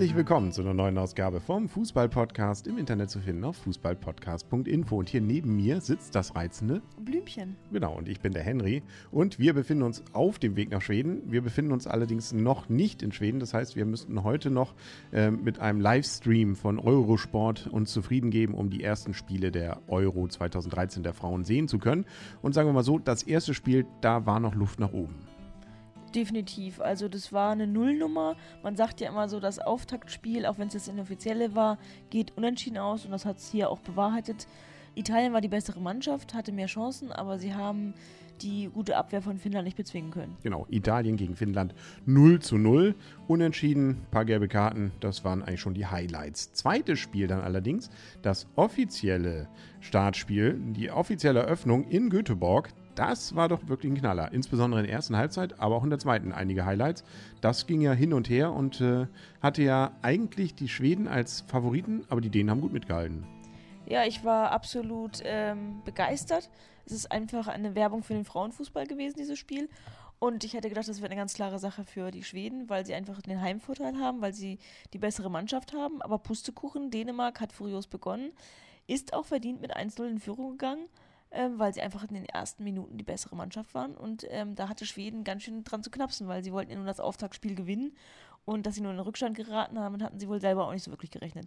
Herzlich willkommen zu einer neuen Ausgabe vom Fußball-Podcast im Internet zu finden auf fußballpodcast.info. Und hier neben mir sitzt das reizende Blümchen. Genau, und ich bin der Henry. Und wir befinden uns auf dem Weg nach Schweden. Wir befinden uns allerdings noch nicht in Schweden. Das heißt, wir müssten heute noch äh, mit einem Livestream von Eurosport uns zufrieden geben, um die ersten Spiele der Euro 2013 der Frauen sehen zu können. Und sagen wir mal so, das erste Spiel, da war noch Luft nach oben. Definitiv. Also das war eine Nullnummer. Man sagt ja immer so, das Auftaktspiel, auch wenn es das inoffizielle war, geht unentschieden aus und das hat es hier auch bewahrheitet. Italien war die bessere Mannschaft, hatte mehr Chancen, aber sie haben die gute Abwehr von Finnland nicht bezwingen können. Genau, Italien gegen Finnland 0 zu 0. Unentschieden, paar gelbe Karten, das waren eigentlich schon die Highlights. Zweites Spiel dann allerdings, das offizielle Startspiel, die offizielle Eröffnung in Göteborg. Das war doch wirklich ein Knaller. Insbesondere in der ersten Halbzeit, aber auch in der zweiten einige Highlights. Das ging ja hin und her und äh, hatte ja eigentlich die Schweden als Favoriten, aber die Dänen haben gut mitgehalten. Ja, ich war absolut ähm, begeistert. Es ist einfach eine Werbung für den Frauenfußball gewesen, dieses Spiel. Und ich hätte gedacht, das wäre eine ganz klare Sache für die Schweden, weil sie einfach den Heimvorteil haben, weil sie die bessere Mannschaft haben. Aber Pustekuchen, Dänemark hat furios begonnen, ist auch verdient mit 1-0 in Führung gegangen ähm, weil sie einfach in den ersten Minuten die bessere Mannschaft waren. Und ähm, da hatte Schweden ganz schön dran zu knapsen, weil sie wollten ja nur das Auftaktspiel gewinnen. Und dass sie nur in den Rückstand geraten haben, hatten sie wohl selber auch nicht so wirklich gerechnet.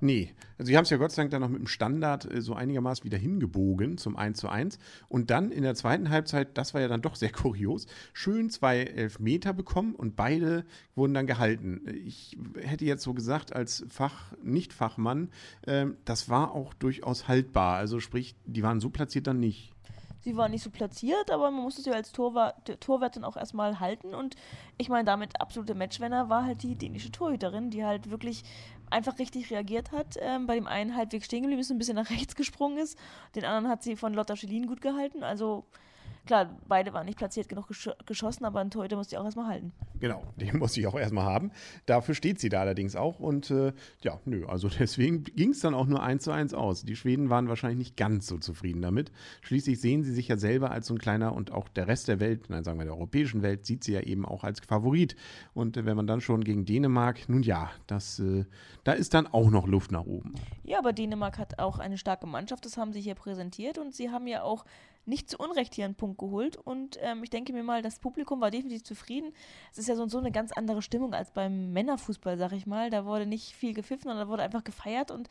Nee, also sie haben es ja Gott sei Dank dann noch mit dem Standard äh, so einigermaßen wieder hingebogen zum 1 zu 1. Und dann in der zweiten Halbzeit, das war ja dann doch sehr kurios, schön zwei Elfmeter bekommen und beide wurden dann gehalten. Ich hätte jetzt so gesagt, als Fach, Nicht-Fachmann, äh, das war auch durchaus haltbar. Also sprich, die waren so platziert dann nicht sie war nicht so platziert, aber man musste sie als Torwart, dann auch erstmal halten. Und ich meine, damit absolute Matchwinner war halt die dänische Torhüterin, die halt wirklich einfach richtig reagiert hat. Ähm, bei dem einen halbwegs stehen geblieben ist, ein bisschen nach rechts gesprungen ist. Den anderen hat sie von Lotta Schelin gut gehalten. Also Klar, beide waren nicht platziert genug gesch geschossen, aber ein Torhüter muss die auch erstmal halten. Genau, den muss ich auch erstmal haben. Dafür steht sie da allerdings auch. Und äh, ja, nö, also deswegen ging es dann auch nur 1 zu 1 aus. Die Schweden waren wahrscheinlich nicht ganz so zufrieden damit. Schließlich sehen sie sich ja selber als so ein kleiner und auch der Rest der Welt, nein, sagen wir der europäischen Welt, sieht sie ja eben auch als Favorit. Und äh, wenn man dann schon gegen Dänemark, nun ja, das, äh, da ist dann auch noch Luft nach oben. Ja, aber Dänemark hat auch eine starke Mannschaft, das haben sie hier präsentiert und sie haben ja auch nicht zu Unrecht hier einen Punkt geholt. Und ähm, ich denke mir mal, das Publikum war definitiv zufrieden. Es ist ja so, so eine ganz andere Stimmung als beim Männerfußball, sag ich mal. Da wurde nicht viel gepfiffen, sondern da wurde einfach gefeiert. Und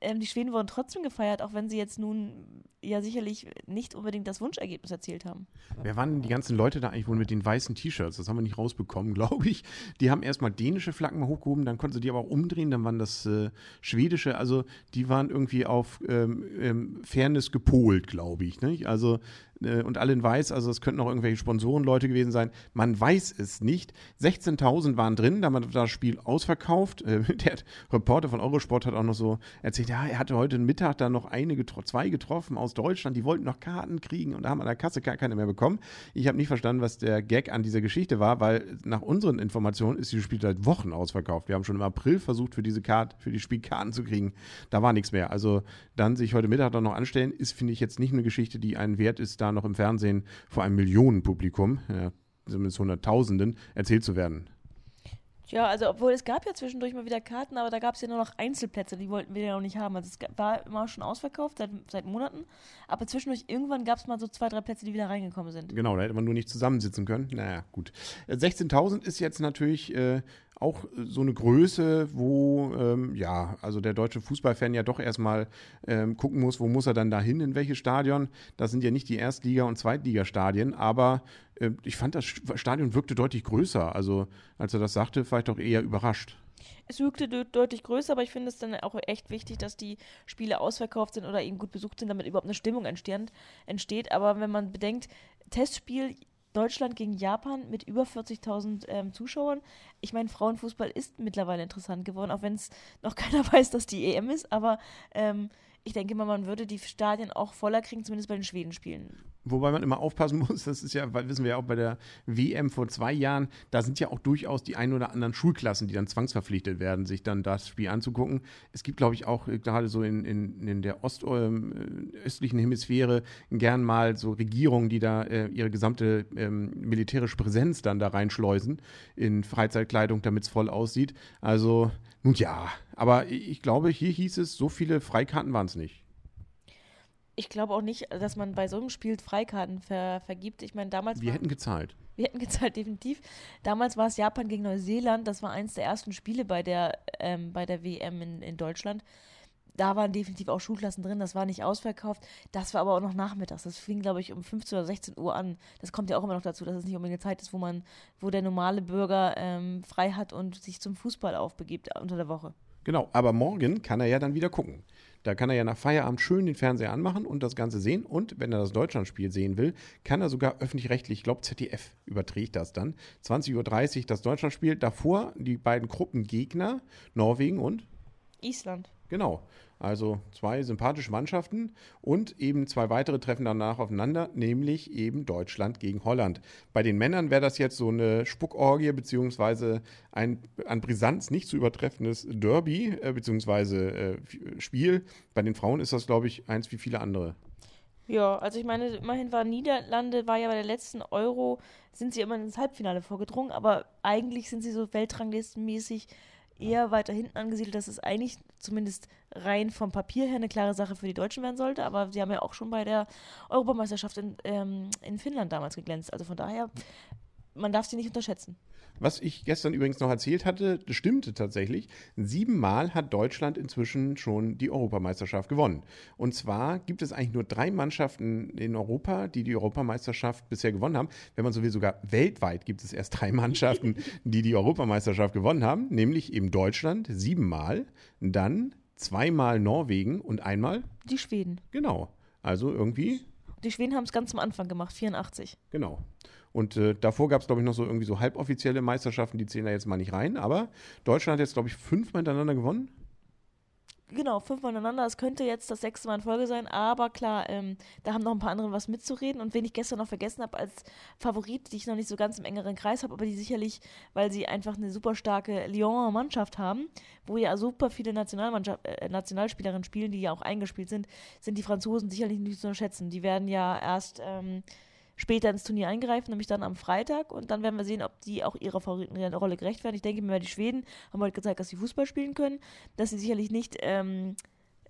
ähm, die Schweden wurden trotzdem gefeiert, auch wenn sie jetzt nun ja sicherlich nicht unbedingt das Wunschergebnis erzielt haben. Wer waren denn die ganzen Leute da eigentlich wohl mit den weißen T-Shirts? Das haben wir nicht rausbekommen, glaube ich. Die haben erstmal dänische Flaggen hochgehoben, dann konnten sie die aber auch umdrehen, dann waren das äh, schwedische. Also die waren irgendwie auf ähm, ähm, Fairness gepolt, glaube ich. Nicht? Also äh, und allen weiß, also es könnten auch irgendwelche Sponsorenleute gewesen sein. Man weiß es nicht. 16.000 waren drin, da man das Spiel ausverkauft. Äh, der Reporter von Eurosport hat auch noch so erzählt, ja, er hatte heute Mittag da noch eine, getro zwei getroffen aus Deutschland, die wollten noch Karten kriegen und da haben an der Kasse gar keine mehr bekommen. Ich habe nicht verstanden, was der Gag an dieser Geschichte war, weil nach unseren Informationen ist dieses Spiel seit Wochen ausverkauft. Wir haben schon im April versucht, für diese Karte, für die Spielkarten zu kriegen. Da war nichts mehr. Also dann sich heute Mittag dann noch anstellen, ist, finde ich, jetzt nicht eine Geschichte, die einen Wert ist, da noch im Fernsehen vor einem Millionenpublikum, ja, zumindest Hunderttausenden, erzählt zu werden. Ja, also obwohl es gab ja zwischendurch mal wieder Karten, aber da gab es ja nur noch Einzelplätze, die wollten wir ja noch nicht haben. Also es war immer schon ausverkauft seit, seit Monaten, aber zwischendurch irgendwann gab es mal so zwei, drei Plätze, die wieder reingekommen sind. Genau, da hätte man nur nicht zusammensitzen können. Naja, gut. 16.000 ist jetzt natürlich äh, auch so eine Größe, wo ähm, ja, also der deutsche Fußballfan ja doch erstmal ähm, gucken muss, wo muss er dann dahin, in welches Stadion. Das sind ja nicht die Erstliga- und Zweitligastadien, aber äh, ich fand das Stadion wirkte deutlich größer. Also als er das sagte, war ich doch eher überrascht. Es wirkte de deutlich größer, aber ich finde es dann auch echt wichtig, dass die Spiele ausverkauft sind oder eben gut besucht sind, damit überhaupt eine Stimmung entsteht. Aber wenn man bedenkt, Testspiel Deutschland gegen Japan mit über 40.000 ähm, Zuschauern. Ich meine, Frauenfußball ist mittlerweile interessant geworden, auch wenn es noch keiner weiß, dass die EM ist. Aber ähm, ich denke mal, man würde die Stadien auch voller kriegen, zumindest bei den Schweden-Spielen. Wobei man immer aufpassen muss, das ist ja, weil wissen wir ja auch bei der WM vor zwei Jahren, da sind ja auch durchaus die ein oder anderen Schulklassen, die dann zwangsverpflichtet werden, sich dann das Spiel anzugucken. Es gibt, glaube ich, auch äh, gerade so in, in, in der Ost, äh, östlichen Hemisphäre gern mal so Regierungen, die da äh, ihre gesamte ähm, militärische Präsenz dann da reinschleusen in Freizeitkleidung, damit es voll aussieht. Also, nun ja, aber ich glaube, hier hieß es, so viele Freikarten waren es nicht ich glaube auch nicht, dass man bei so einem Spiel Freikarten ver vergibt. Ich meine, damals. Wir war, hätten gezahlt. Wir hätten gezahlt, definitiv. Damals war es Japan gegen Neuseeland. Das war eins der ersten Spiele bei der, ähm, bei der WM in, in Deutschland. Da waren definitiv auch Schulklassen drin. Das war nicht ausverkauft. Das war aber auch noch nachmittags. Das fing, glaube ich, um 15 oder 16 Uhr an. Das kommt ja auch immer noch dazu, dass es nicht unbedingt eine Zeit ist, wo man, wo der normale Bürger ähm, frei hat und sich zum Fußball aufbegibt unter der Woche. Genau, aber morgen kann er ja dann wieder gucken. Da kann er ja nach Feierabend schön den Fernseher anmachen und das Ganze sehen. Und wenn er das Deutschlandspiel sehen will, kann er sogar öffentlich-rechtlich, ich glaube ZDF überträgt das dann, 20.30 Uhr das Deutschlandspiel. Davor die beiden Gruppengegner, Norwegen und Island. Genau. Also zwei sympathische Mannschaften und eben zwei weitere treffen danach aufeinander, nämlich eben Deutschland gegen Holland. Bei den Männern wäre das jetzt so eine Spuckorgie beziehungsweise ein an Brisanz nicht zu übertreffendes Derby äh, beziehungsweise äh, Spiel. Bei den Frauen ist das, glaube ich, eins wie viele andere. Ja, also ich meine, immerhin war Niederlande, war ja bei der letzten Euro, sind sie immer ins Halbfinale vorgedrungen, aber eigentlich sind sie so weltranglistenmäßig eher weiter hinten angesiedelt, dass es eigentlich zumindest rein vom Papier her eine klare Sache für die Deutschen werden sollte. Aber sie haben ja auch schon bei der Europameisterschaft in, ähm, in Finnland damals geglänzt. Also von daher, man darf sie nicht unterschätzen. Was ich gestern übrigens noch erzählt hatte, das stimmte tatsächlich. Siebenmal hat Deutschland inzwischen schon die Europameisterschaft gewonnen. Und zwar gibt es eigentlich nur drei Mannschaften in Europa, die die Europameisterschaft bisher gewonnen haben. Wenn man so will, sogar weltweit gibt es erst drei Mannschaften, die die Europameisterschaft gewonnen haben, nämlich eben Deutschland siebenmal, dann zweimal Norwegen und einmal die Schweden. Genau. Also irgendwie. Die Schweden haben es ganz am Anfang gemacht, 84. Genau. Und äh, davor gab es, glaube ich, noch so irgendwie so halboffizielle Meisterschaften, die zählen da jetzt mal nicht rein. Aber Deutschland hat jetzt, glaube ich, fünfmal hintereinander gewonnen. Genau, fünfmal hintereinander. Es könnte jetzt das sechste Mal in Folge sein, aber klar, ähm, da haben noch ein paar andere was mitzureden. Und wen ich gestern noch vergessen habe als Favorit, die ich noch nicht so ganz im engeren Kreis habe, aber die sicherlich, weil sie einfach eine super starke Lyon Mannschaft haben, wo ja super viele äh, Nationalspielerinnen spielen, die ja auch eingespielt sind, sind die Franzosen sicherlich nicht zu unterschätzen. Die werden ja erst ähm, später ins Turnier eingreifen, nämlich dann am Freitag. Und dann werden wir sehen, ob die auch ihrer Favoritenrolle gerecht werden. Ich denke mir, die Schweden haben heute gezeigt, dass sie Fußball spielen können, dass sie sicherlich nicht ähm,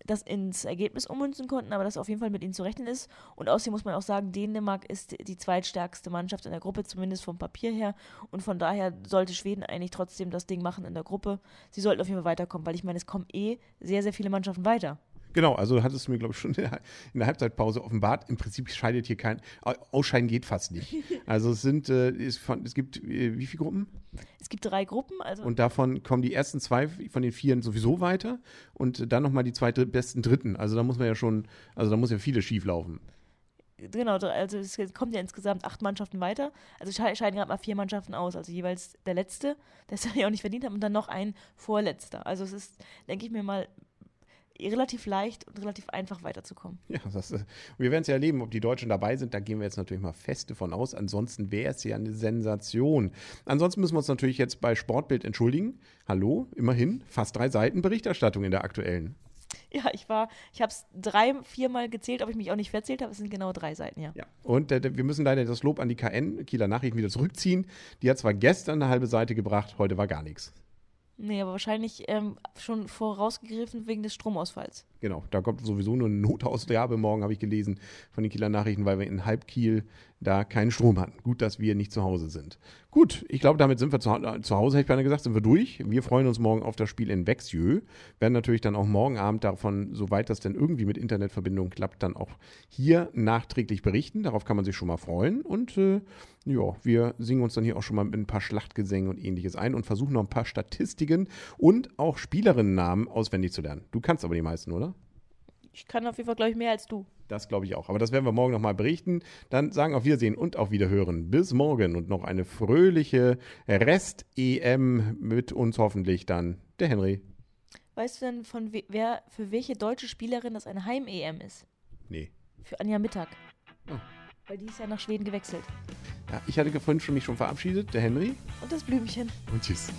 das ins Ergebnis ummünzen konnten, aber dass auf jeden Fall mit ihnen zu rechnen ist. Und außerdem muss man auch sagen, Dänemark ist die zweitstärkste Mannschaft in der Gruppe, zumindest vom Papier her. Und von daher sollte Schweden eigentlich trotzdem das Ding machen in der Gruppe. Sie sollten auf jeden Fall weiterkommen, weil ich meine, es kommen eh sehr, sehr viele Mannschaften weiter. Genau, also hattest du mir, glaube ich, schon in der, Halbzeitpause offenbart. Im Prinzip scheidet hier kein. Ausscheiden geht fast nicht. Also es sind, äh, es, von, es gibt äh, wie viele Gruppen? Es gibt drei Gruppen. Also und davon kommen die ersten zwei von den vier sowieso weiter und dann nochmal die zwei besten Dritten. Also da muss man ja schon, also da muss ja vieles schief laufen. Genau, also es kommt ja insgesamt acht Mannschaften weiter. Also scheiden gerade mal vier Mannschaften aus. Also jeweils der Letzte, der es ja auch nicht verdient hat, und dann noch ein Vorletzter. Also es ist, denke ich mir mal, relativ leicht und relativ einfach weiterzukommen. Ja, das, äh, wir werden es ja erleben, ob die Deutschen dabei sind. Da gehen wir jetzt natürlich mal fest davon aus. Ansonsten wäre es ja eine Sensation. Ansonsten müssen wir uns natürlich jetzt bei Sportbild entschuldigen. Hallo, immerhin fast drei Seiten Berichterstattung in der aktuellen. Ja, ich war, ich habe es drei, viermal gezählt, ob ich mich auch nicht verzählt habe. Es sind genau drei Seiten, ja. ja. Und äh, wir müssen leider das Lob an die KN, Kieler Nachrichten, wieder zurückziehen. Die hat zwar gestern eine halbe Seite gebracht, heute war gar nichts. Nee, aber wahrscheinlich ähm, schon vorausgegriffen wegen des Stromausfalls. Genau, da kommt sowieso nur eine Notausgabe morgen, habe ich gelesen, von den Kieler Nachrichten, weil wir in Halbkiel da keinen Strom hatten. Gut, dass wir nicht zu Hause sind. Gut, ich glaube, damit sind wir zu, zu Hause, hätte ich beinahe gesagt, sind wir durch. Wir freuen uns morgen auf das Spiel in Vexieux. Werden natürlich dann auch morgen Abend davon, soweit das denn irgendwie mit Internetverbindung klappt, dann auch hier nachträglich berichten. Darauf kann man sich schon mal freuen. Und äh, ja, wir singen uns dann hier auch schon mal mit ein paar Schlachtgesängen und ähnliches ein und versuchen noch ein paar Statistiken und auch Spielerinnennamen auswendig zu lernen. Du kannst aber die meisten, oder? Ich kann auf jeden Fall, glaube ich, mehr als du. Das glaube ich auch. Aber das werden wir morgen nochmal berichten. Dann sagen auf Wiedersehen und auf Wiederhören. Bis morgen und noch eine fröhliche Rest-EM mit uns hoffentlich dann. Der Henry. Weißt du denn, von wer, für welche deutsche Spielerin das eine Heim-EM ist? Nee. Für Anja Mittag. Oh. Weil die ist ja nach Schweden gewechselt. Ja, ich hatte vorhin schon mich schon verabschiedet, der Henry. Und das Blümchen. Und tschüss.